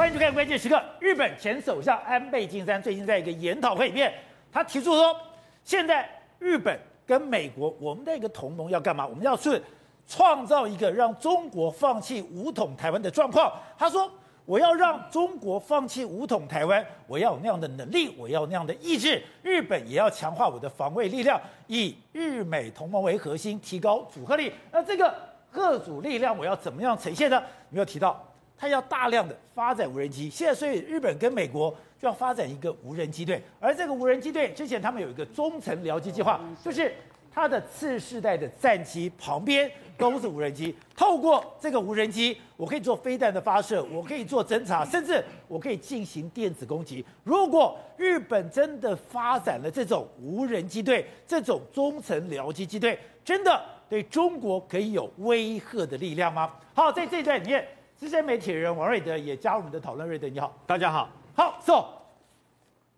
欢迎收看关键时刻。日本前首相安倍晋三最近在一个研讨会里面，他提出说，现在日本跟美国，我们的一个同盟要干嘛？我们要是创造一个让中国放弃武统台湾的状况。他说。我要让中国放弃武统台湾，我要有那样的能力，我要那样的意志。日本也要强化我的防卫力量，以日美同盟为核心，提高组合力。那这个各组力量，我要怎么样呈现呢？没有提到，他要大量的发展无人机。现在，所以日本跟美国就要发展一个无人机队，而这个无人机队之前他们有一个中程僚机计划，就是。它的次世代的战机旁边都是无人机，透过这个无人机，我可以做飞弹的发射，我可以做侦察，甚至我可以进行电子攻击。如果日本真的发展了这种无人机队，这种中程僚机机队，真的对中国可以有威吓的力量吗？好，在这一段里面，资深媒体人王瑞德也加入我们的讨论。瑞德，你好，大家好。好，走。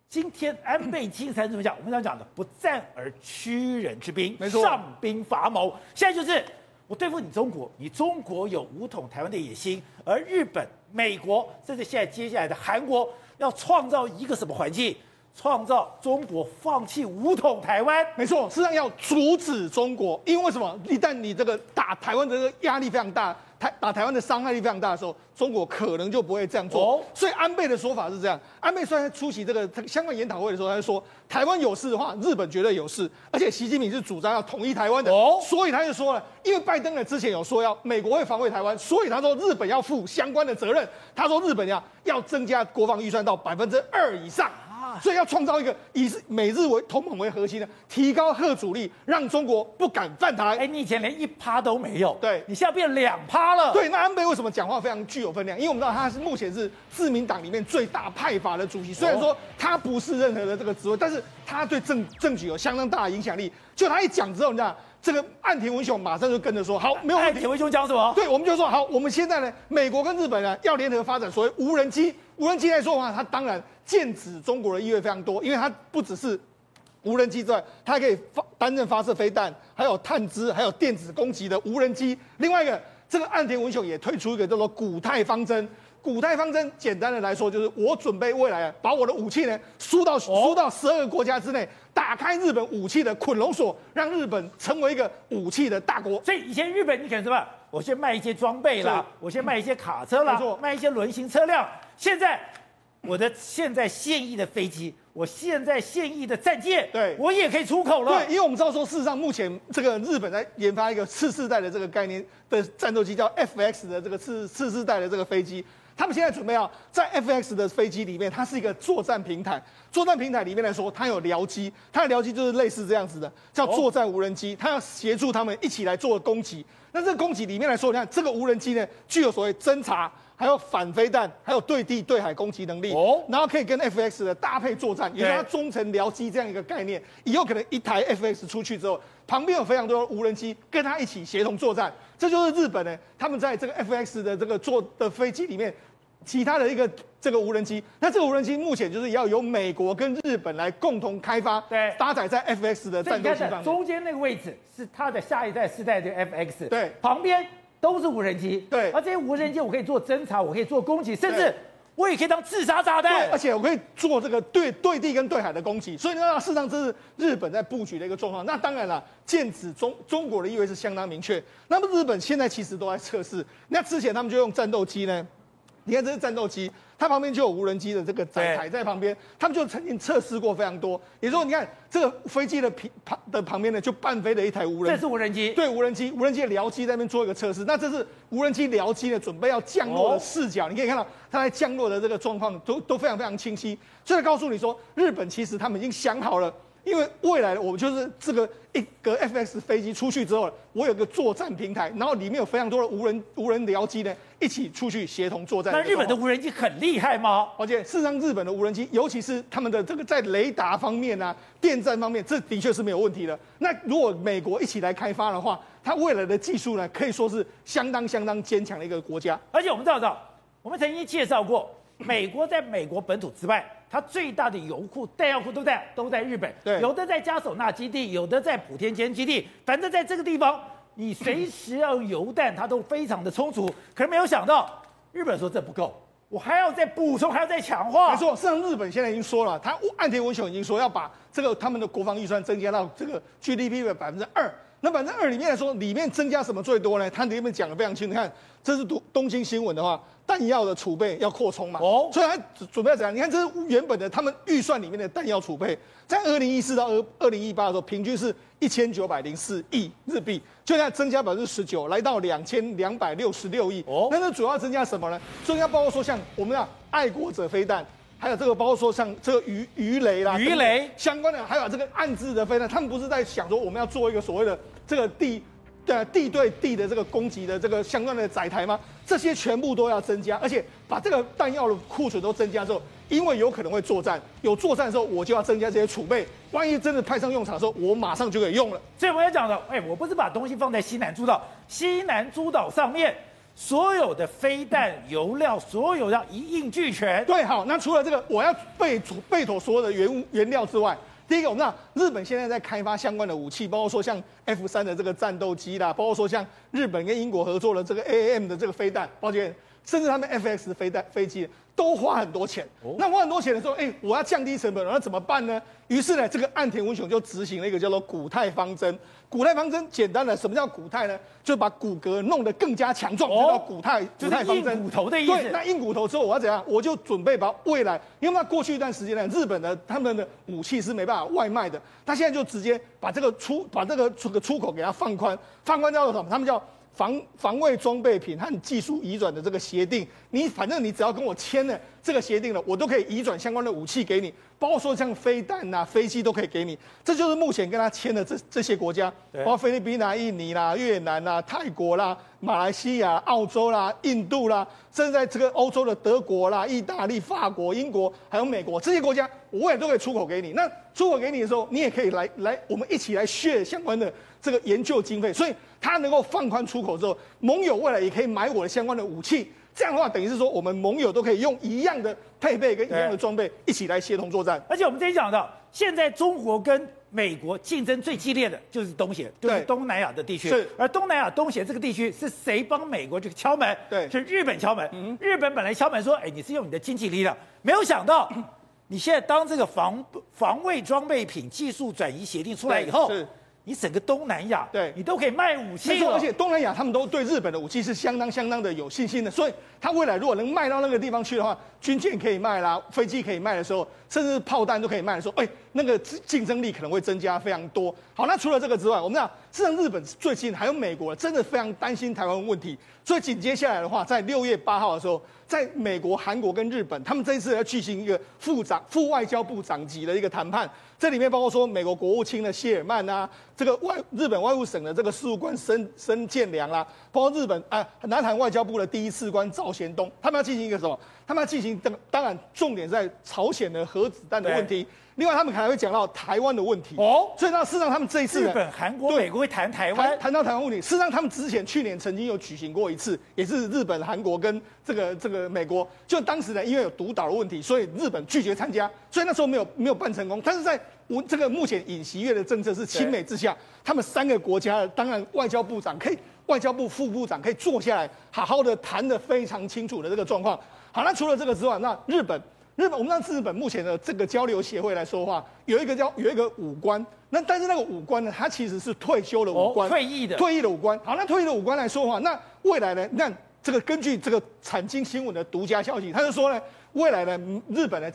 今天安倍晋三怎么讲？我们想讲的不战而屈人之兵，没错，上兵伐谋。现在就是我对付你中国，你中国有武统台湾的野心，而日本、美国，甚至现在接下来的韩国，要创造一个什么环境？创造中国放弃武统台湾？没错，实际上要阻止中国，因为为什么？一旦你这个打台湾的这个压力非常大。台打台湾的伤害力非常大的时候，中国可能就不会这样做。哦、所以安倍的说法是这样：安倍虽然出席这个相关研讨会的时候，他就说台湾有事的话，日本绝对有事。而且习近平是主张要统一台湾的，哦、所以他就说了，因为拜登呢之前有说要美国会防卫台湾，所以他说日本要负相关的责任。他说日本要要增加国防预算到百分之二以上。所以要创造一个以美日为同盟为核心的，提高核主力，让中国不敢犯台。哎，你以前连一趴都没有，对，你现在变两趴了。对，那安倍为什么讲话非常具有分量？因为我们知道他是目前是自民党里面最大派阀的主席，虽然说他不是任何的这个职位，但是他对政政局有相当大的影响力。就他一讲之后，你知道这个岸田文雄马上就跟着说，好，没有问题。岸田文雄讲什么？对，我们就说好，我们现在呢，美国跟日本呢要联合发展所谓无人机。无人机来说的话，它当然剑指中国的意味非常多，因为它不只是无人机之外，它还可以发担任发射飞弹，还有探知，还有电子攻击的无人机。另外一个，这个岸田文雄也推出一个叫做“古太方针”。古太方针简单的来说，就是我准备未来把我的武器呢输到输到十二个国家之内，打开日本武器的捆龙锁，让日本成为一个武器的大国。所以以前日本你可能什么？我先卖一些装备啦，我先卖一些卡车啦，卖一些轮型车辆。现在我的现在现役的飞机，我现在现役的战舰，对我也可以出口了。对，因为我们知道说，事实上目前这个日本在研发一个次世代的这个概念的战斗机，叫 FX 的这个次次世代的这个飞机。他们现在准备要在 FX 的飞机里面，它是一个作战平台。作战平台里面来说，它有僚机，它的僚机就是类似这样子的，叫作战无人机。它要协助他们一起来做攻击。那这个攻击里面来说，你看这个无人机呢，具有所谓侦察，还有反飞弹，还有对地对海攻击能力。哦，然后可以跟 FX 的搭配作战，也就是它中程僚机这样一个概念。以后可能一台 FX 出去之后，旁边有非常多的无人机跟它一起协同作战。这就是日本呢，他们在这个 FX 的这个做的飞机里面。其他的一个这个无人机，那这个无人机目前就是要由美国跟日本来共同开发，对，搭载在 FX 的战斗机上面。中间那个位置是它的下一代世代的 FX，对，旁边都是无人机，对，而这些无人机我可以做侦察，我可以做攻击，甚至我也可以当自杀炸弹，对，而且我可以做这个对对地跟对海的攻击。所以呢，事实上这是日本在布局的一个状况。那当然了，剑指中中国的意味是相当明确。那么日本现在其实都在测试，那之前他们就用战斗机呢。你看这是战斗机，它旁边就有无人机的这个载台在旁边，他们就曾经测试过非常多。也就是说，你看这个飞机的平旁的旁边呢，就伴飞了一台无人机，这是无人机，对，无人机，无人机的僚机在那边做一个测试。那这是无人机僚机呢，准备要降落的视角，你可以看到它在降落的这个状况都都非常非常清晰。所以告诉你说，日本其实他们已经想好了。因为未来我们就是这个一个 FX 飞机出去之后，我有个作战平台，然后里面有非常多的无人无人僚机呢，一起出去协同作战。那日本的无人机很厉害吗？而且事实上，日本的无人机，尤其是他们的这个在雷达方面啊、电站方面，这的确是没有问题的。那如果美国一起来开发的话，它未来的技术呢，可以说是相当相当坚强的一个国家。而且我们知道，我们曾经介绍过，美国在美国本土之外。它最大的油库、弹药库都在都在日本，对，有的在加手纳基地，有的在普天间基地，反正在这个地方，你随时要油弹，它都非常的充足。可是没有想到，日本说这不够，我还要再补充，还要再强化。没错，事实上日本现在已经说了，他岸田文雄已经说要把这个他们的国防预算增加到这个 GDP 的百分之二。那百分之二里面来说，里面增加什么最多呢？他里面讲的非常清楚。你看，这是东东京新闻的话，弹药的储备要扩充嘛。哦。所以他准备要怎样？你看，这是原本的他们预算里面的弹药储备，在二零一四到二二零一八的时候，平均是一千九百零四亿日币，就在增加百分之十九，来到两千两百六十六亿。哦。那这主要增加什么呢？增加包括说像我们讲爱国者飞弹。还有这个，包括说像这个鱼鱼雷啦，鱼雷相关的，还有这个暗自的飞弹，他们不是在想说我们要做一个所谓的这个地的地对地的这个攻击的这个相关的载台吗？这些全部都要增加，而且把这个弹药的库存都增加之后，因为有可能会作战，有作战的时候我就要增加这些储备，万一真的派上用场的时候，我马上就可以用了。所以我要讲的，哎，我不是把东西放在西南诸岛，西南诸岛上面。所有的飞弹、油料，所有要一应俱全。对，好，那除了这个，我要备妥备妥所有的原物原料之外，第一个，我们知道日本现在在开发相关的武器，包括说像 F 三的这个战斗机啦，包括说像日本跟英国合作的这个 AAM 的这个飞弹，抱歉，甚至他们 FX 的飞弹飞机。都花很多钱，那花很多钱的时候，哎，我要降低成本，那怎么办呢？于是呢，这个岸田文雄就执行了一个叫做“古泰方针”。骨态方针简单的，什么叫骨态呢？就把骨骼弄得更加强壮，叫骨太骨太方针。硬骨头的意思。对，那硬骨头之后我要怎样？我就准备把未来，因为那过去一段时间呢，日本的他们的武器是没办法外卖的，他现在就直接把这个出把这个出个出口给他放宽，放宽叫做什么？他们叫。防防卫装备品和技术移转的这个协定，你反正你只要跟我签了这个协定了，我都可以移转相关的武器给你，包括说像飞弹呐、飞机都可以给你。这就是目前跟他签的这这些国家，包括菲律宾啦、印尼啦、越南啦、泰国啦、马来西亚、澳洲啦、印度啦，甚至在这个欧洲的德国啦、意大利、法国、英国还有美国这些国家，我也都可以出口给你。那出口给你的时候，你也可以来来，我们一起来 share 相关的这个研究经费，所以。它能够放宽出口之后，盟友未来也可以买我的相关的武器。这样的话，等于是说我们盟友都可以用一样的配备跟一样的装备一起来协同作战。而且我们之前讲到，现在中国跟美国竞争最激烈的就是东协，就是东南亚的地区。是。而东南亚东协这个地区是谁帮美国这个敲门？对，是日本敲门。嗯。日本本来敲门说：“哎，你是用你的经济力量。”没有想到，你现在当这个防防卫装备品技术转移协定出来以后。是。你整个东南亚，对。你都可以卖武器，没错，而且东南亚他们都对日本的武器是相当相当的有信心的，所以他未来如果能卖到那个地方去的话，军舰可以卖啦，飞机可以卖的时候，甚至炮弹都可以卖的时候，哎，那个竞争力可能会增加非常多。好，那除了这个之外，我们讲，事实上日本最近还有美国，真的非常担心台湾问题，所以紧接下来的话，在六月八号的时候，在美国、韩国跟日本，他们这一次要举行一个副长、副外交部长级的一个谈判。这里面包括说美国国务卿的谢尔曼啊，这个外日本外务省的这个事务官申申建良啦，包括日本啊南韩外交部的第一次官赵贤东，他们要进行一个什么？他们要进行当当然重点在朝鲜的核子弹的问题。另外，他们可能会讲到台湾的问题哦，所以那事实上他们这一次日本、韩国、美国会谈台湾，谈到台湾问题。事实上，他们之前去年曾经有举行过一次，也是日本、韩国跟这个这个美国。就当时呢，因为有独岛的问题，所以日本拒绝参加，所以那时候没有没有办成功。但是在我这个目前尹锡悦的政策是亲美之下，他们三个国家当然外交部长可以，外交部副部长可以坐下来好好的谈的非常清楚的这个状况。好，那除了这个之外，那日本。日本，我们让日本目前的这个交流协会来说话，有一个叫有一个武官，那但是那个武官呢，他其实是退休的武官，哦、退役的退役的武官。好，那退役的武官来说话，那未来呢？那这个根据这个产经新闻的独家消息，他就说呢，未来呢，日本呢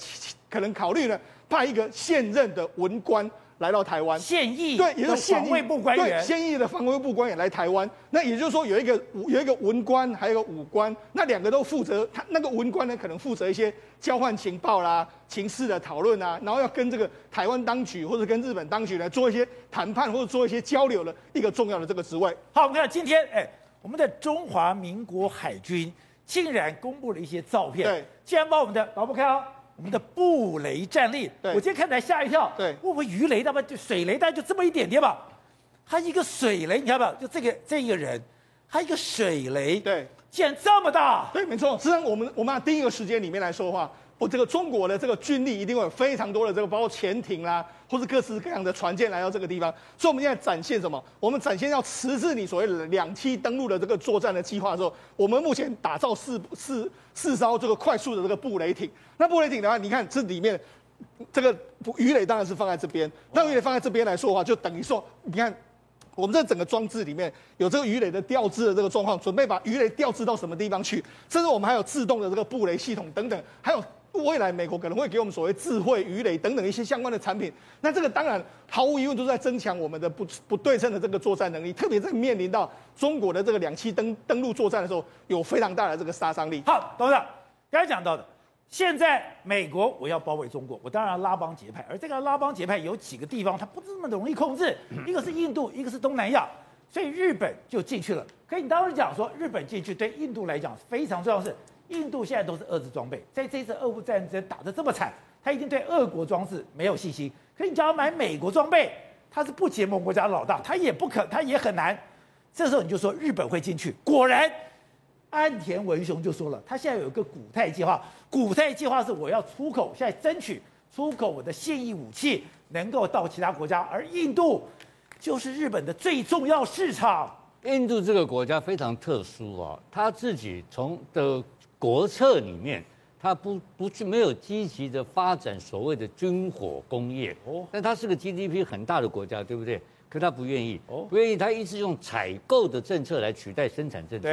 可能考虑呢派一个现任的文官。来到台湾，现役对，也就是防卫部官员，现役的防卫部官员来台湾。那也就是说，有一个有一个文官，还有一个武官，那两个都负责。他那个文官呢，可能负责一些交换情报啦、情势的讨论啊，然后要跟这个台湾当局或者跟日本当局来做一些谈判或者做一些交流的一个重要的这个职位。好，我们看今天，哎，我们的中华民国海军竟然公布了一些照片，对，竟然把我们的导播看哦。我们的布雷战力，我今天看来吓一跳。对，会不会鱼雷，那么就水雷弹就这么一点点吧？他一个水雷，你看到没有？就这个这一个人，他一个水雷，对，竟然这么大。对，没错。实际上，我们我们按第一个时间里面来说的话，我这个中国的这个军力一定会有非常多的这个，包括潜艇啦，或是各式各样的船舰来到这个地方。所以，我们现在展现什么？我们展现要迟滞你所谓的两栖登陆的这个作战的计划的时候，我们目前打造四四四艘这个快速的这个布雷艇。那布雷艇的话，你看这里面。这个鱼雷当然是放在这边，那鱼雷放在这边来说的话，就等于说，你看我们这整个装置里面有这个鱼雷的调置的这个状况，准备把鱼雷调置到什么地方去？甚至我们还有自动的这个布雷系统等等，还有未来美国可能会给我们所谓智慧鱼雷等等一些相关的产品。那这个当然毫无疑问都是在增强我们的不不对称的这个作战能力，特别在面临到中国的这个两栖登登陆作战的时候，有非常大的这个杀伤力。好，董事长刚才讲到的。现在美国我要包围中国，我当然要拉帮结派，而这个拉帮结派有几个地方它不是那么容易控制，一个是印度，一个是东南亚，所以日本就进去了。可以你当时讲说日本进去对印度来讲非常重要的是，印度现在都是俄制装备，在这次俄乌战争打得这么惨，他一定对俄国装置没有信心。可你叫他买美国装备，他是不结盟国家的老大，他也不可，他也很难。这时候你就说日本会进去，果然。岸田文雄就说了，他现在有一个古泰计划，古泰计划是我要出口，现在争取出口我的现役武器能够到其他国家，而印度就是日本的最重要市场。印度这个国家非常特殊啊，他自己从的国策里面，他不不去没有积极的发展所谓的军火工业哦，但他是个 GDP 很大的国家，对不对？可他不愿意哦，不愿意，他一直用采购的政策来取代生产政策。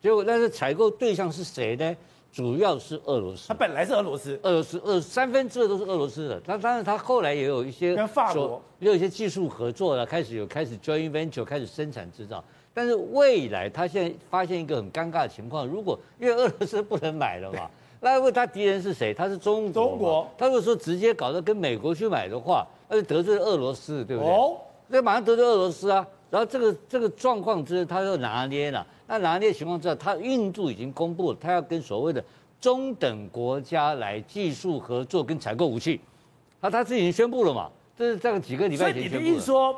结果，但是采购对象是谁呢？主要是俄罗斯。他本来是俄罗斯，俄罗斯二三分之二都是俄罗斯的。他当然，他后来也有一些跟法国也有一些技术合作了，开始有开始 joint venture 开始生产制造。但是未来他现在发现一个很尴尬的情况：如果因为俄罗斯不能买了嘛，那问他敌人是谁？他是中国。中国。他如果说直接搞到跟美国去买的话，那就得罪俄罗斯，对不对？哦。那马上得罪俄罗斯啊！然后这个这个状况之，他就拿捏了。那拿捏情况之下，他印度已经公布了，他要跟所谓的中等国家来技术合作跟采购武器，他他自己已经宣布了嘛？这是在几个礼拜前宣布的。所以你的意思说，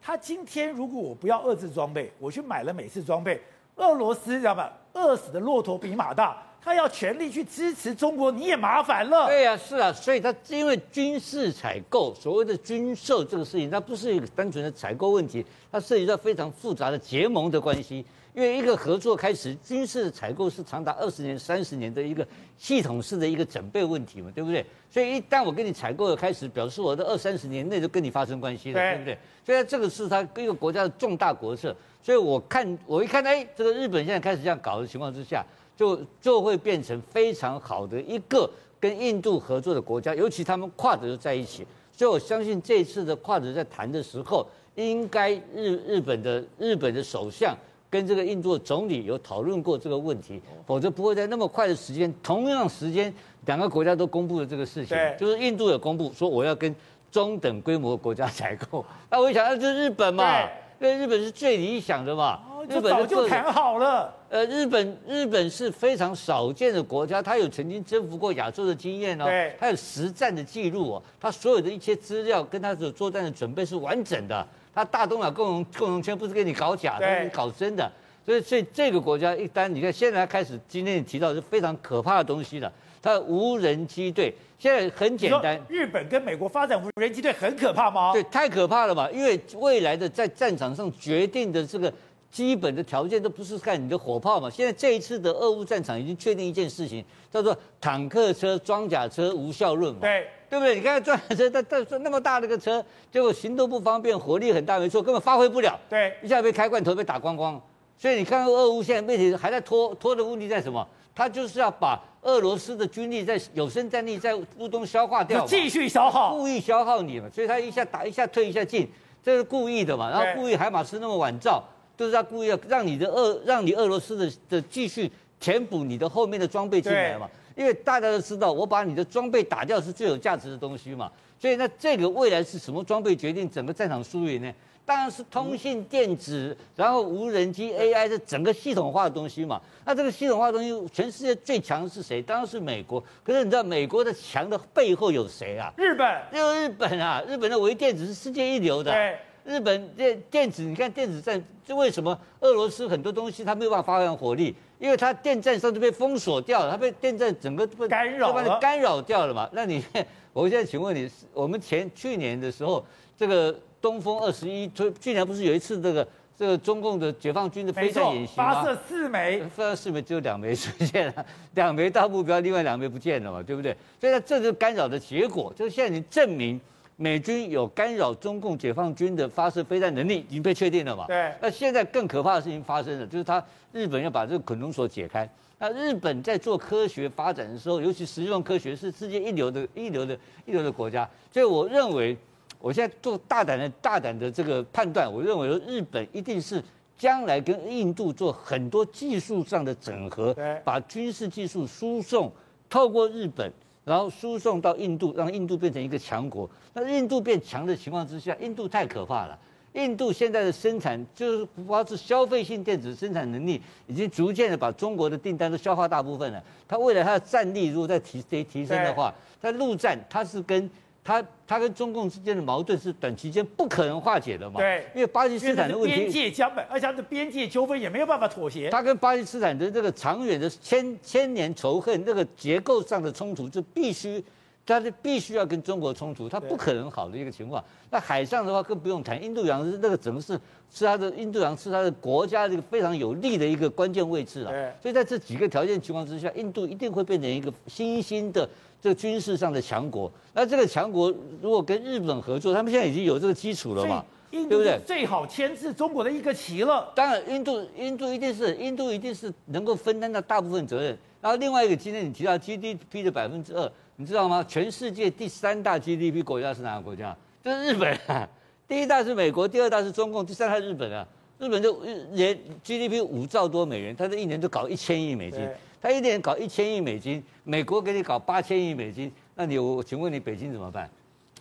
他今天如果我不要遏制装备，我去买了美式装备，俄罗斯知道吧？饿死的骆驼比马大，他要全力去支持中国，你也麻烦了。对呀、啊，是啊，所以他因为军事采购，所谓的军售这个事情，它不是一个单纯的采购问题，它涉及到非常复杂的结盟的关系。因为一个合作开始，军事采购是长达二十年、三十年的一个系统式的一个准备问题嘛，对不对？所以一旦我跟你采购的开始，表示我的二三十年内就跟你发生关系了，对，对不对？所以这个是他一个国家的重大国策。所以我看，我一看，哎，这个日本现在开始这样搞的情况之下，就就会变成非常好的一个跟印度合作的国家，尤其他们跨着在一起。所以我相信这次的跨着在谈的时候，应该日日本的日本的首相。跟这个印度的总理有讨论过这个问题，否则不会在那么快的时间，同样时间，两个国家都公布了这个事情，就是印度有公布说我要跟中等规模的国家采购，那我一想，那就是日本嘛，因为日本是最理想的嘛，日本早就谈好了。呃，日本日本是非常少见的国家，它有曾经征服过亚洲的经验哦，它有实战的记录哦，它所有的一切资料跟它的作战的准备是完整的。他大东亚共荣共荣圈不是给你搞假的，你搞真的，所以所以这个国家一旦你看现在开始，今天你提到是非常可怕的东西了。它无人机队现在很简单，日本跟美国发展无人机队很可怕吗？对，太可怕了嘛！因为未来的在战场上决定的这个基本的条件都不是看你的火炮嘛。现在这一次的俄乌战场已经确定一件事情，叫做坦克车、装甲车无效论嘛。对。对不对？你看装甲车，它它那么大的个车，结果行动不方便，火力很大，没错，根本发挥不了。对，一下被开罐头被打光光。所以你看，俄乌现在问题还在拖拖的问题在什么？他就是要把俄罗斯的军力在有生战力在乌东消化掉，继续消耗，故意消耗你嘛。所以他一下打一下退一下进，这是故意的嘛。然后故意海马斯那么晚造，就是他故意要让你的俄让你俄罗斯的的继续填补你的后面的装备进来嘛。因为大家都知道，我把你的装备打掉是最有价值的东西嘛，所以那这个未来是什么装备决定整个战场输赢呢？当然是通信电子，然后无人机 AI 这整个系统化的东西嘛。那这个系统化的东西，全世界最强的是谁？当然是美国。可是你知道美国的强的背后有谁啊？日本，就日本啊！日本的微电子是世界一流的。对，日本电电子，你看电子战，就为什么俄罗斯很多东西它没有办法发扬火力？因为它电站上就被封锁掉了，它被电站整个被干扰了干扰掉了嘛。那你，我现在请问你，我们前去年的时候，这个东风二十一，去年不是有一次这个这个中共的解放军的飞弹演习吗？发射四枚，发射四枚只有两枚出现了，两枚到目标，另外两枚不见了嘛，对不对？所以它，这就是干扰的结果，就是现在你证明。美军有干扰中共解放军的发射飞弹能力已经被确定了嘛？对。那现在更可怕的事情发生了，就是他日本要把这个捆龙锁解开。那日本在做科学发展的时候，尤其实用科学是世界一流的、一流的、一流的国家。所以我认为，我现在做大胆的、大胆的这个判断，我认为日本一定是将来跟印度做很多技术上的整合，把军事技术输送透过日本。然后输送到印度，让印度变成一个强国。那印度变强的情况之下，印度太可怕了。印度现在的生产就是不光是消费性电子生产能力，已经逐渐的把中国的订单都消化大部分了。它未来它的战力如果再提提提升的话，在陆战它是跟。他他跟中共之间的矛盾是短期间不可能化解的嘛？对，因为巴基斯坦的问题，边界将本，而且他的边界纠纷也没有办法妥协。他跟巴基斯坦的这个长远的千千年仇恨，那个结构上的冲突，就必须，他是必须要跟中国冲突，它不可能好的一个情况。那海上的话更不用谈，印度洋是那个整个是是它的印度洋是它的国家这个非常有利的一个关键位置啊。所以在这几个条件情况之下，印度一定会变成一个新兴的。这个军事上的强国，那这个强国如果跟日本合作，他们现在已经有这个基础了嘛？对不对？最好牵制中国的一个旗了。当然，印度印度一定是印度一定是能够分担到大部分责任。然后另外一个，今天你提到 GDP 的百分之二，你知道吗？全世界第三大 GDP 国家是哪个国家？就是日本啊。第一大是美国，第二大是中共，第三大是日本啊。日本就年 GDP 五兆多美元，它这一年就搞一千亿美金。他一年搞一千亿美金，美国给你搞八千亿美金，那你我请问你北京怎么办？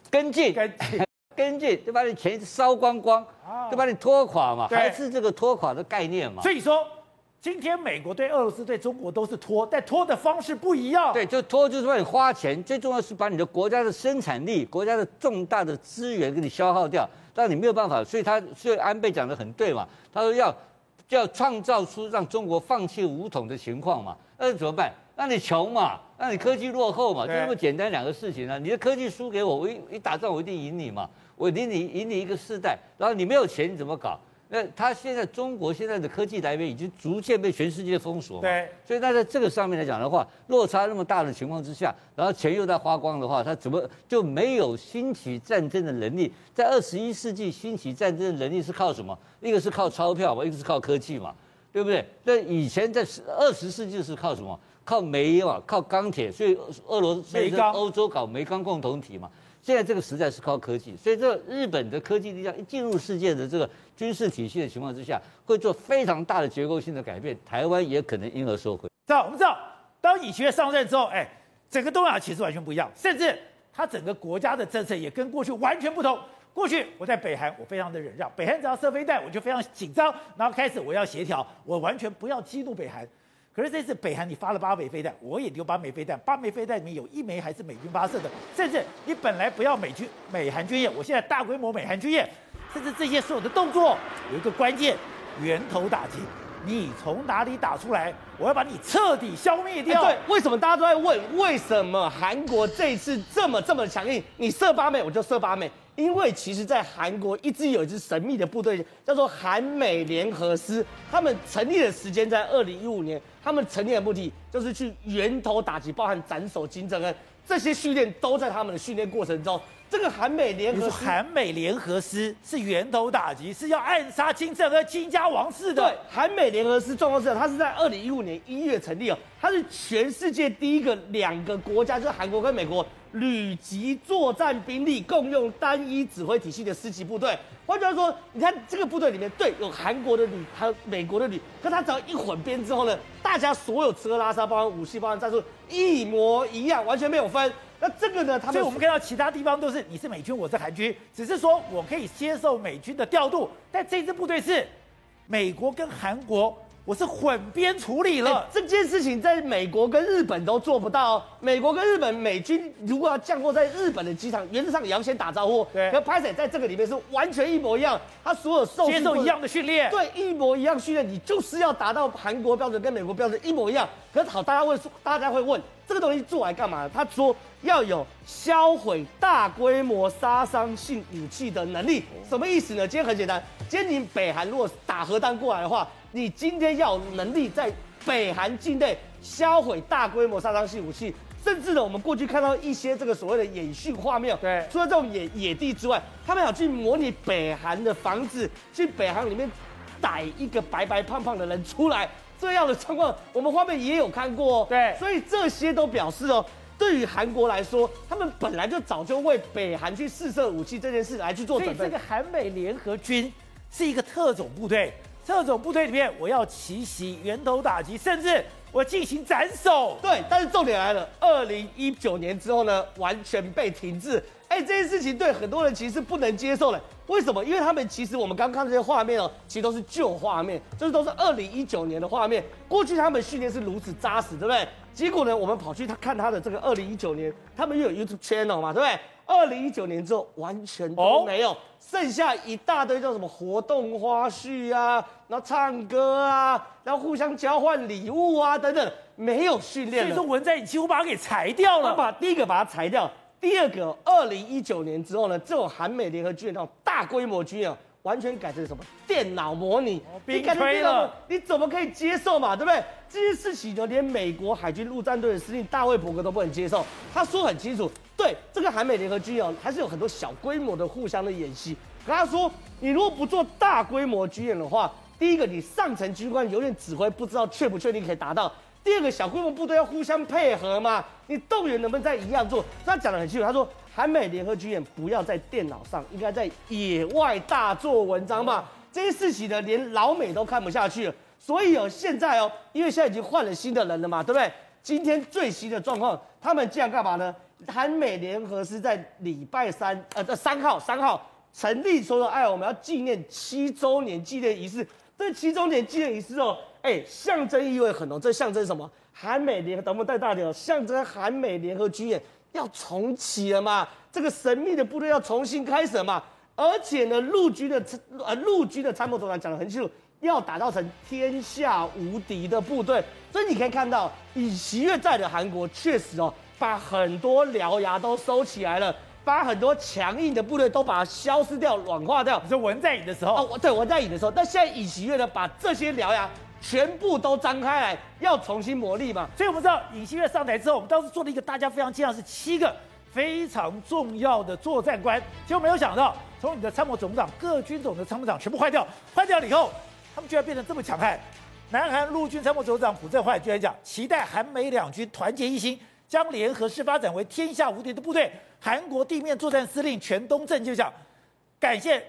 跟进，跟进，就把你钱烧光光，就把你拖垮嘛，还是这个拖垮的概念嘛？所以说，今天美国对俄罗斯对中国都是拖，但拖的方式不一样。对，就拖就是让你花钱，最重要是把你的国家的生产力、国家的重大的资源给你消耗掉，但你没有办法。所以他，所以安倍讲的很对嘛，他说要。就要创造出让中国放弃武统的情况嘛？那怎么办？那你穷嘛？那你科技落后嘛？就这么简单两个事情啊！你的科技输给我，我一一打仗我一定赢你嘛！我赢你赢你一个世代，然后你没有钱你怎么搞？那他现在中国现在的科技来源已经逐渐被全世界封锁，对，所以那在这个上面来讲的话，落差那么大的情况之下，然后钱又在花光的话，他怎么就没有兴起战争的能力？在二十一世纪兴起战争的能力是靠什么？一个是靠钞票嘛，一个是靠科技嘛，对不对？那以前在二十世纪是靠什么？靠煤嘛，靠钢铁，所以俄罗斯、欧洲搞煤钢共同体嘛。现在这个时代是靠科技，所以这日本的科技力量一进入世界的这个军事体系的情况之下，会做非常大的结构性的改变，台湾也可能因而受惠。知道我们知道，当李学上任之后，哎，整个东亚其实完全不一样，甚至他整个国家的政策也跟过去完全不同。过去我在北韩，我非常的忍让，北韩只要射飞弹，我就非常紧张，然后开始我要协调，我完全不要激怒北韩。可是这次北韩你发了八枚飞弹，我也丢八枚飞弹，八枚飞弹里面有一枚还是美军发射的，甚至你本来不要美军美韩军演，我现在大规模美韩军演，甚至这些所有的动作有一个关键，源头打击，你从哪里打出来，我要把你彻底消灭掉。对，为什么大家都在问，为什么韩国这次这么这么强硬？你射八枚我就射八枚。因为其实，在韩国一直有一支神秘的部队，叫做韩美联合师。他们成立的时间在二零一五年，他们成立的目的就是去源头打击，包含斩首金正恩这些训练都在他们的训练过程中。这个韩美联合韩美联合师是源头打击，是要暗杀金正恩金家王室的。对，韩美联合师状况是，它是在二零一五年一月成立哦，它是全世界第一个两个国家，就是韩国跟美国。旅级作战兵力共用单一指挥体系的师级部队，换句话说，你看这个部队里面，对，有韩国的旅，还有美国的旅，可他只要一混编之后呢，大家所有吃喝拉撒，包含武器，包含战术，一模一样，完全没有分。那这个呢，他们所以我们看到其他地方都是你是美军，我是韩军，只是说我可以接受美军的调度，但这支部队是美国跟韩国我是混编处理了。欸、这件事情在美国跟日本都做不到。美国跟日本美军如果要降落在日本的机场，原则上也要先打招呼。对。可拍谢在这个里面是完全一模一样，他所有受接受一样的训练，对，一模一样训练，你就是要达到韩国标准跟美国标准一模一样。可是好，大家问，大家会问这个东西做来干嘛？他说要有销毁大规模杀伤性武器的能力，什么意思呢？今天很简单，今天你北韩如果打核弹过来的话。你今天要有能力在北韩境内销毁大规模杀伤性武器，甚至呢，我们过去看到一些这个所谓的演训画面，对，除了这种野野地之外，他们要去模拟北韩的房子，去北韩里面逮一个白白胖胖的人出来，这样的状况，我们画面也有看过，哦对，所以这些都表示哦，对于韩国来说，他们本来就早就为北韩去试射武器这件事来去做准备。所以这个韩美联合军是一个特种部队。特种部队里面，我要奇袭、源头打击，甚至我进行斩首。对，但是重点来了，二零一九年之后呢，完全被停滞。哎，这件事情对很多人其实是不能接受的。为什么？因为他们其实我们刚刚看这些画面哦，其实都是旧画面，就是都是二零一九年的画面。过去他们训练是如此扎实，对不对？结果呢，我们跑去他看他的这个二零一九年，他们又有 YouTube channel 嘛，对不对？二零一九年之后完全都没有，剩下一大堆叫什么活动花絮啊，然后唱歌啊，然后互相交换礼物啊等等，没有训练。所以说文在寅几乎把它给裁掉了。他把第一个把它裁掉，第二个二零一九年之后呢，这种韩美联合军演那种大规模军演，完全改成什么电脑模拟，你改成电脑，你怎么可以接受嘛？对不对？这些事情呢，连美国海军陆战队的司令大卫伯格都不能接受。他说很清楚。对这个韩美联合军演，还是有很多小规模的互相的演习。跟他说，你如果不做大规模军演的话，第一个你上层军官永远指挥不知道确不确定可以达到；第二个小规模部队要互相配合嘛，你动员能不能再一样做？他讲的很清楚，他说韩美联合军演不要在电脑上，应该在野外大做文章嘛。这些事情呢，连老美都看不下去了。所以哦，现在哦，因为现在已经换了新的人了嘛，对不对？今天最新的状况，他们竟然干嘛呢？韩美联合是在礼拜三，呃，这三号，三号成立，说说，哎，我们要纪念七周年纪念仪式。这七周年纪念仪式哦，哎，象征意味很浓。这象征什么？韩美联合，等我们带大点哦，象征韩美联合军演要重启了嘛？这个神秘的部队要重新开始了嘛？而且呢，陆军的呃陆军的参谋总长讲得很清楚，要打造成天下无敌的部队。所以你可以看到，尹锡悦在的韩国确实哦。把很多獠牙都收起来了，把很多强硬的部队都把它消失掉、软化掉。你说文在寅的时候，哦，对，文在寅的时候，但现在尹锡悦呢，把这些獠牙全部都张开来，要重新磨砺嘛。所以我们知道，尹锡悦上台之后，我们当时做了一个大家非常惊讶，是七个非常重要的作战官，结果没有想到，从你的参谋总长、各军种的参谋长全部换掉，换掉了以后，他们居然变得这么强悍。南韩陆军参谋总长朴正焕居然讲，期待韩美两军团结一心。将联合式发展为天下无敌的部队。韩国地面作战司令全东正就讲，感谢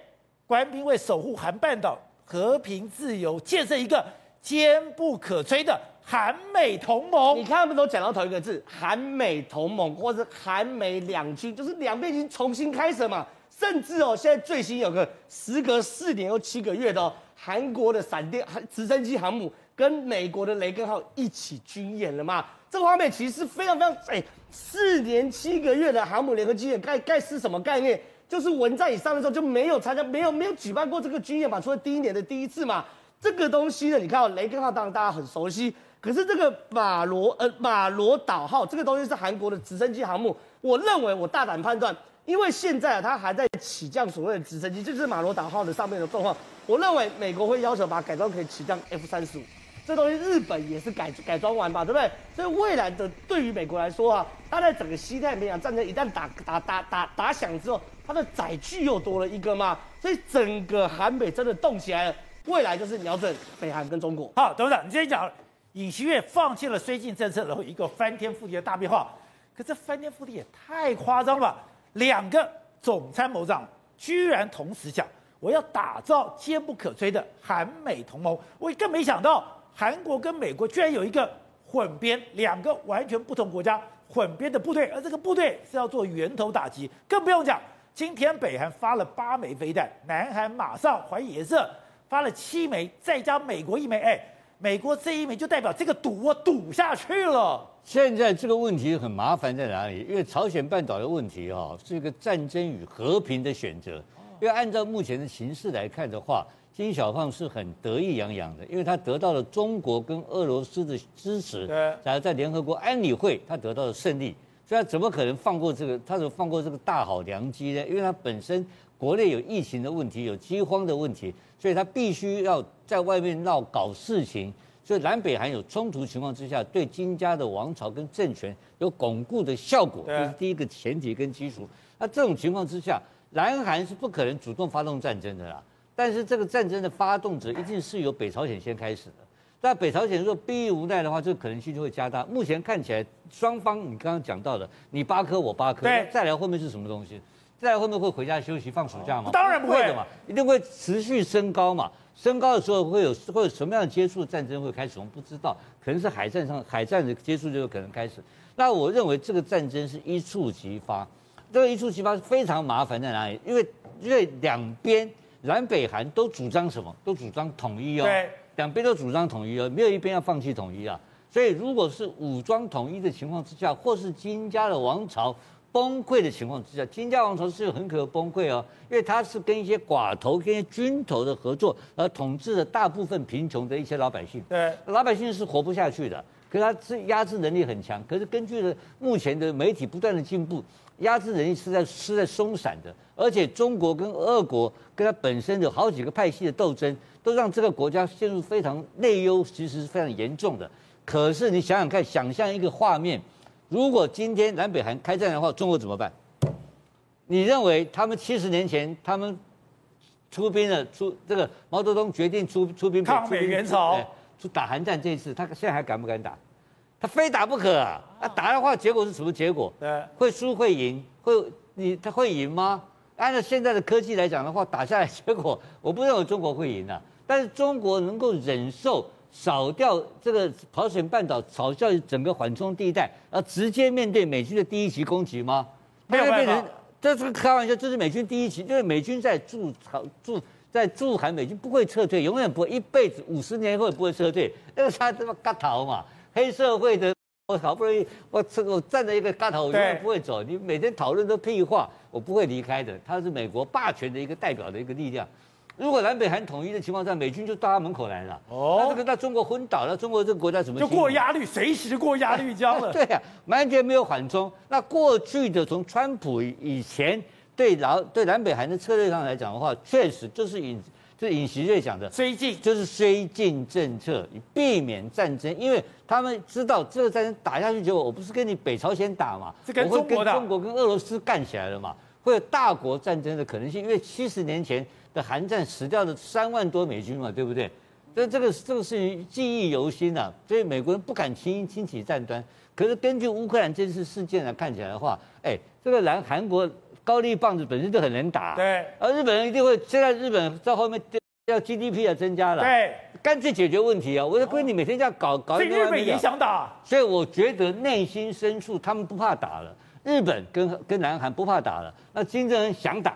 官兵为守护韩半岛和平自由，建设一个坚不可摧的韩美同盟。你看他们都讲到同一个字，韩美同盟，或者韩美两军，就是两边已经重新开始嘛。甚至哦，现在最新有个时隔四年又七个月的、哦、韩国的闪电直升机航母跟美国的雷根号一起军演了嘛。这个画面其实是非常非常哎，四年七个月的航母联合军演，概概是什么概念？就是文在寅上的时候就没有参加，没有没有举办过这个军演嘛，除了第一年的第一次嘛。这个东西呢，你看哦，雷根号当然大家很熟悉，可是这个马罗呃马罗岛号这个东西是韩国的直升机航母，我认为我大胆判断，因为现在啊它还在起降所谓的直升机，就是马罗岛号的上面的状况，我认为美国会要求把它改装可以起降 F 三十五。这东西日本也是改改装完吧，对不对？所以未来的对于美国来说啊，它在整个西太平洋战争一旦打打打打打响之后，它的载具又多了一个嘛，所以整个韩美真的动起来了。未来就是瞄准北韩跟中国。好，董事长，你今天讲尹锡悦放弃了绥靖政策，然后一个翻天覆地的大变化，可这翻天覆地也太夸张了吧？两个总参谋长居然同时讲，我要打造坚不可摧的韩美同盟，我更没想到。韩国跟美国居然有一个混编，两个完全不同国家混编的部队，而这个部队是要做源头打击，更不用讲，今天北韩发了八枚飞弹，南韩马上还颜色发了七枚，再加美国一枚，哎，美国这一枚就代表这个赌我赌下去了。现在这个问题很麻烦在哪里？因为朝鲜半岛的问题哈、哦，是一个战争与和平的选择。因为按照目前的形势来看的话，金小胖是很得意洋洋的，因为他得到了中国跟俄罗斯的支持，然后在联合国安理会他得到了胜利，所以他怎么可能放过这个？他怎么放过这个大好良机呢？因为他本身国内有疫情的问题，有饥荒的问题，所以他必须要在外面闹搞事情。所以南北韩有冲突情况之下，对金家的王朝跟政权有巩固的效果，这是第一个前提跟基础。那这种情况之下，南韩是不可能主动发动战争的啦。但是这个战争的发动者一定是由北朝鲜先开始的。那北朝鲜如果逼于无奈的话，这个可能性就会加大。目前看起来，双方你刚刚讲到的，你八颗我八颗，再聊后面是什么东西？再来后面会回家休息放暑假吗？当然不会的嘛，一定会持续升高嘛。升高的时候会有会有什么样的接触战争会开始？我们不知道，可能是海战上海战的接触就有可能开始。那我认为这个战争是一触即发，这个一触即发是非常麻烦在哪里？因为因为两边南北韩都主张什么？都主张统一哦。对，两边都主张统一哦，没有一边要放弃统一啊。所以如果是武装统一的情况之下，或是金家的王朝。崩溃的情况之下，金家王朝是有很可能崩溃哦，因为他是跟一些寡头、跟一些军头的合作，而统治了大部分贫穷的一些老百姓。对，老百姓是活不下去的。可是他是压制能力很强。可是根据了目前的媒体不断的进步，压制能力是在是在松散的。而且中国跟俄国跟他本身有好几个派系的斗争，都让这个国家陷入非常内忧，其实是非常严重的。可是你想想看，想象一个画面。如果今天南北韩开战的话，中国怎么办？你认为他们七十年前他们出兵了，出这个毛泽东决定出出兵抗美援朝，出打韩战这一次，他现在还敢不敢打？他非打不可啊！他打的话，结果是什么结果？对，会输会赢，会你他会赢吗？按照现在的科技来讲的话，打下来结果，我不认为中国会赢的。但是中国能够忍受。扫掉这个朝鲜半岛，扫掉整个缓冲地带，然后直接面对美军的第一级攻击吗？没有办法。这是开玩笑，这是美军第一级，因为美军在驻朝驻在驻韩，美军不会撤退，永远不会，一辈子五十年后也不会撤退。那个他他妈嘎头嘛，黑社会的，我好不容易我这个我站在一个嘎头，我永远不会走。你每天讨论都屁话，我不会离开的。他是美国霸权的一个代表的一个力量。如果南北韩统一的情况下，美军就到他门口来了。哦，那这个那中国昏倒了，中国这个国家怎么就过鸭绿，随时过鸭绿江了？对呀、啊，完全没有缓冲。那过去的从川普以前对老对南北韩的策略上来讲的话，确实就是尹就是尹锡悦讲的绥靖，就是绥靖政策，以避免战争，因为他们知道这个战争打下去，结果我不是跟你北朝鲜打嘛，是跟中国的，中国跟俄罗斯干起来了嘛，会有大国战争的可能性，因为七十年前。的韩战死掉了三万多美军嘛，对不对？这这个这个事情记忆犹新呐，所以美国人不敢轻易轻启战端。可是根据乌克兰这次事件来看起来的话，哎，这个南韩国高丽棒子本身就很能打，对，而日本人一定会，现在日本在后面要 GDP 要增加了，对，干脆解决问题啊！我就跟你每天这样搞搞，所以日本也想打，所以我觉得内心深处他们不怕打了，日本跟跟南韩不怕打了，那金正恩想打。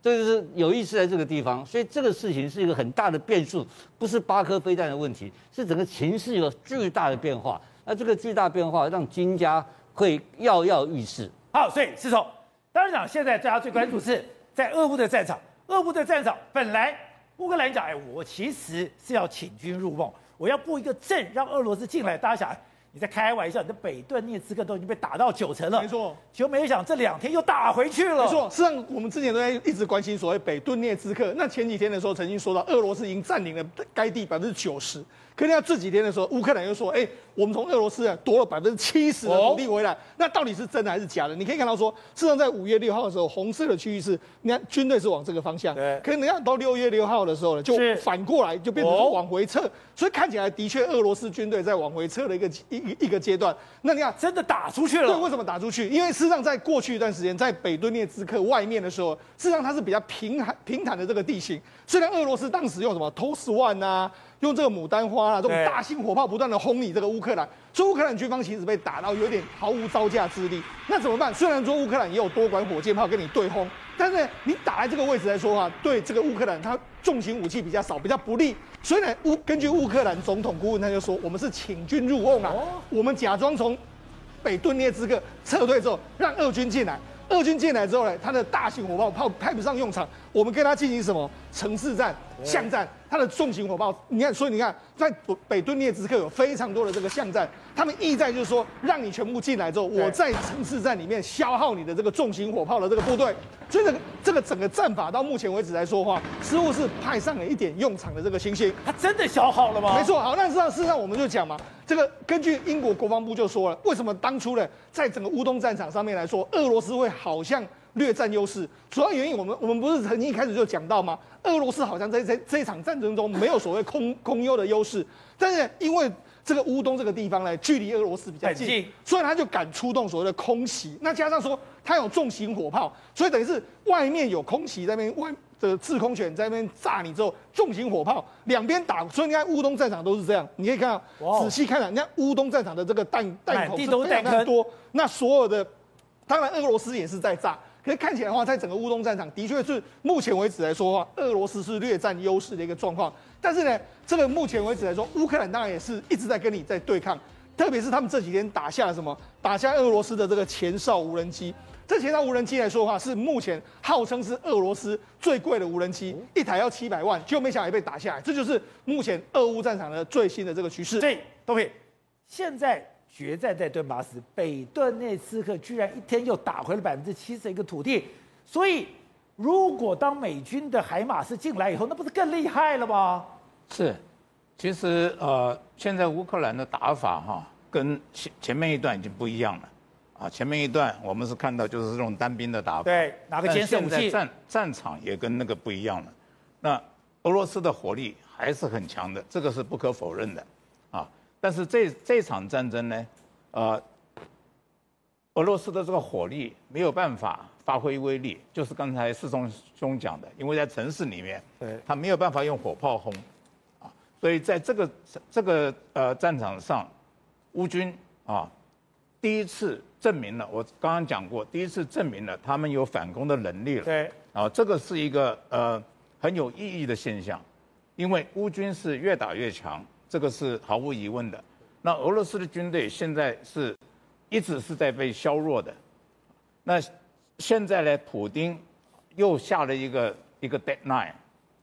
这就是有意思在这个地方，所以这个事情是一个很大的变数，不是八颗飞弹的问题，是整个情势有巨大的变化。那这个巨大变化让金家会跃跃欲试。好，所以是从当然讲，现在大家最关注是在俄乌的战场。俄乌的战场本来乌克兰讲，哎，我其实是要请君入梦，我要布一个阵，让俄罗斯进来。大家想。你在开玩笑？你的北顿涅茨克都已经被打到九成了，没错。结果没想这两天又打回去了，没错。实际上，我们之前都在一直关心所谓北顿涅茨克。那前几天的时候，曾经说到俄罗斯已经占领了该地百分之九十。可是这几天的时候，乌克兰又说：“哎，我们从俄罗斯啊夺了百分之七十的土地回来。”那到底是真的还是假的？你可以看到说，事实上在五月六号的时候，红色的区域是，你看军队是往这个方向。对。可是你看到六月六号的时候呢，就反过来就变成说往回撤，所以看起来的确俄罗斯军队在往回撤的一个一一个阶段。那你看，真的打出去了。对，为什么打出去？因为事实上在过去一段时间，在北顿涅茨克外面的时候，事实上它是比较平坦平坦的这个地形。虽然俄罗斯当时用什么 TOS-1 啊。用这个牡丹花啊，这种大型火炮不断的轰你这个乌克兰，所以乌克兰军方其实被打到有点毫无招架之力。那怎么办？虽然说乌克兰也有多管火箭炮跟你对轰，但是你打在这个位置来说啊，对这个乌克兰它重型武器比较少，比较不利。所以呢，乌根据乌克兰总统顾问他就说，我们是请军入瓮啊，我们假装从北顿涅茨克撤退之后，让俄军进来。俄军进来之后呢，他的大型火炮炮派不上用场，我们跟他进行什么城市战、巷战？他的重型火炮，你看，所以你看，在北顿涅茨克有非常多的这个巷战，他们意在就是说，让你全部进来之后，我在城市战里面消耗你的这个重型火炮的这个部队。所以这个这个整个战法到目前为止来说的话，似乎是派上了一点用场的这个星星。他真的消耗了吗？没错，好，那事实上事实上我们就讲嘛，这个根据英国国防部就说了，为什么当初呢，在整个乌东战场上面来说，俄罗斯会好像略占优势？主要原因我们我们不是曾经一开始就讲到吗？俄罗斯好像在这这一场战争中没有所谓空空优的优势，但是因为这个乌东这个地方呢，距离俄罗斯比较近，所以他就敢出动所谓的空袭。那加上说他有重型火炮，所以等于是外面有空袭在那边，外的制空权在那边炸你之后，重型火炮两边打，所以你看乌东战场都是这样。你可以看到哇仔细看了，你看乌东战场的这个弹弹孔是非常多，那所有的当然俄罗斯也是在炸。可是看起来的话，在整个乌东战场的确是目前为止来说的话，俄罗斯是略占优势的一个状况。但是呢，这个目前为止来说，乌克兰当然也是一直在跟你在对抗，特别是他们这几天打下了什么？打下俄罗斯的这个前哨无人机。这前哨无人机来说的话，是目前号称是俄罗斯最贵的无人机，一台要七百万，就没想到也被打下来。这就是目前俄乌战场的最新的这个趋势。对，都可以。现在。决战在顿巴斯，北顿内斯克居然一天又打回了百分之七十一个土地，所以如果当美军的海马斯进来以后，那不是更厉害了吗？是，其实呃，现在乌克兰的打法哈，跟前前面一段已经不一样了，啊，前面一段我们是看到就是这种单兵的打法，对，拿个监视武器，战战场也跟那个不一样了，那俄罗斯的火力还是很强的，这个是不可否认的。但是这这场战争呢，呃，俄罗斯的这个火力没有办法发挥威力，就是刚才四中兄讲的，因为在城市里面，对，他没有办法用火炮轰，啊，所以在这个这个呃战场上，乌军啊，第一次证明了，我刚刚讲过，第一次证明了他们有反攻的能力了，对，啊，这个是一个呃很有意义的现象，因为乌军是越打越强。这个是毫无疑问的。那俄罗斯的军队现在是一直是在被削弱的。那现在呢，普丁又下了一个一个 deadline，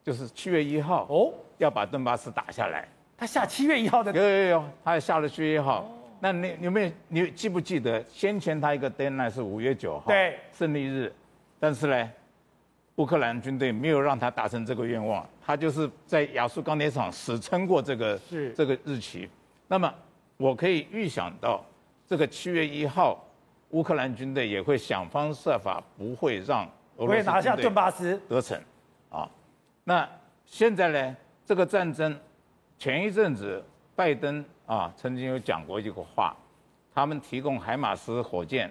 就是七月一号哦，要把顿巴斯打下来。他下七月一号的？有有有，他也下了七月一号。那你有没有？你记不记得先前他一个 deadline 是五月九号？对，胜利日。但是呢，乌克兰军队没有让他达成这个愿望，他就是在亚速钢铁厂死撑过这个是这个日期。那么我可以预想到，这个七月一号，乌克兰军队也会想方设法不会让俄罗斯拿下顿巴斯得逞啊。那现在呢，这个战争前一阵子拜登啊曾经有讲过一个话，他们提供海马斯火箭，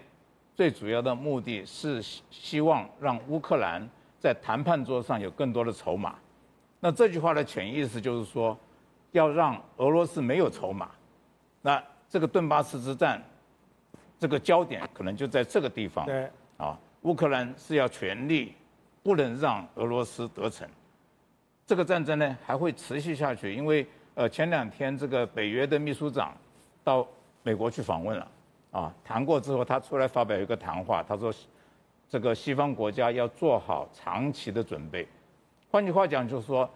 最主要的目的是希望让乌克兰。在谈判桌上有更多的筹码，那这句话的潜意思就是说，要让俄罗斯没有筹码，那这个顿巴斯之战，这个焦点可能就在这个地方。对，啊，乌克兰是要全力，不能让俄罗斯得逞。这个战争呢还会持续下去，因为呃前两天这个北约的秘书长到美国去访问了，啊，谈过之后他出来发表一个谈话，他说。这个西方国家要做好长期的准备，换句话讲，就是说，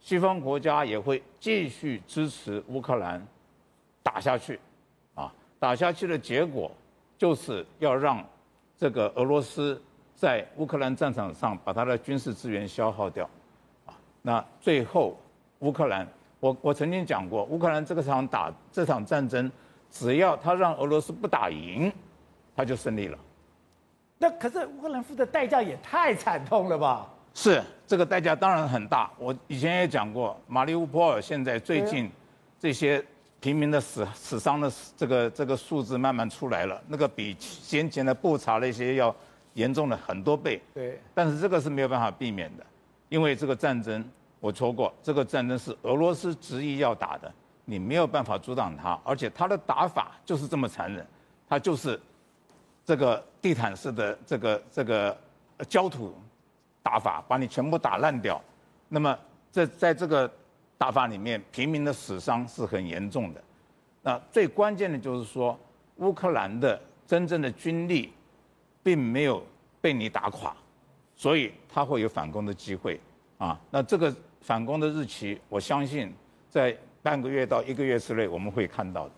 西方国家也会继续支持乌克兰打下去，啊，打下去的结果就是要让这个俄罗斯在乌克兰战场上把他的军事资源消耗掉，啊，那最后乌克兰，我我曾经讲过，乌克兰这个场打这场战争，只要他让俄罗斯不打赢，他就胜利了。那可是乌克兰付的代价也太惨痛了吧？是，这个代价当然很大。我以前也讲过，马里乌波尔现在最近这些平民的死死伤的这个这个数字慢慢出来了，那个比先前的布查那些要严重了很多倍。对。但是这个是没有办法避免的，因为这个战争我说过，这个战争是俄罗斯执意要打的，你没有办法阻挡他，而且他的打法就是这么残忍，他就是这个地毯式的这个这个焦土打法，把你全部打烂掉。那么在在这个打法里面，平民的死伤是很严重的。那最关键的就是说，乌克兰的真正的军力并没有被你打垮，所以他会有反攻的机会啊。那这个。反攻的日期，我相信在半个月到一个月之内，我们会看到的。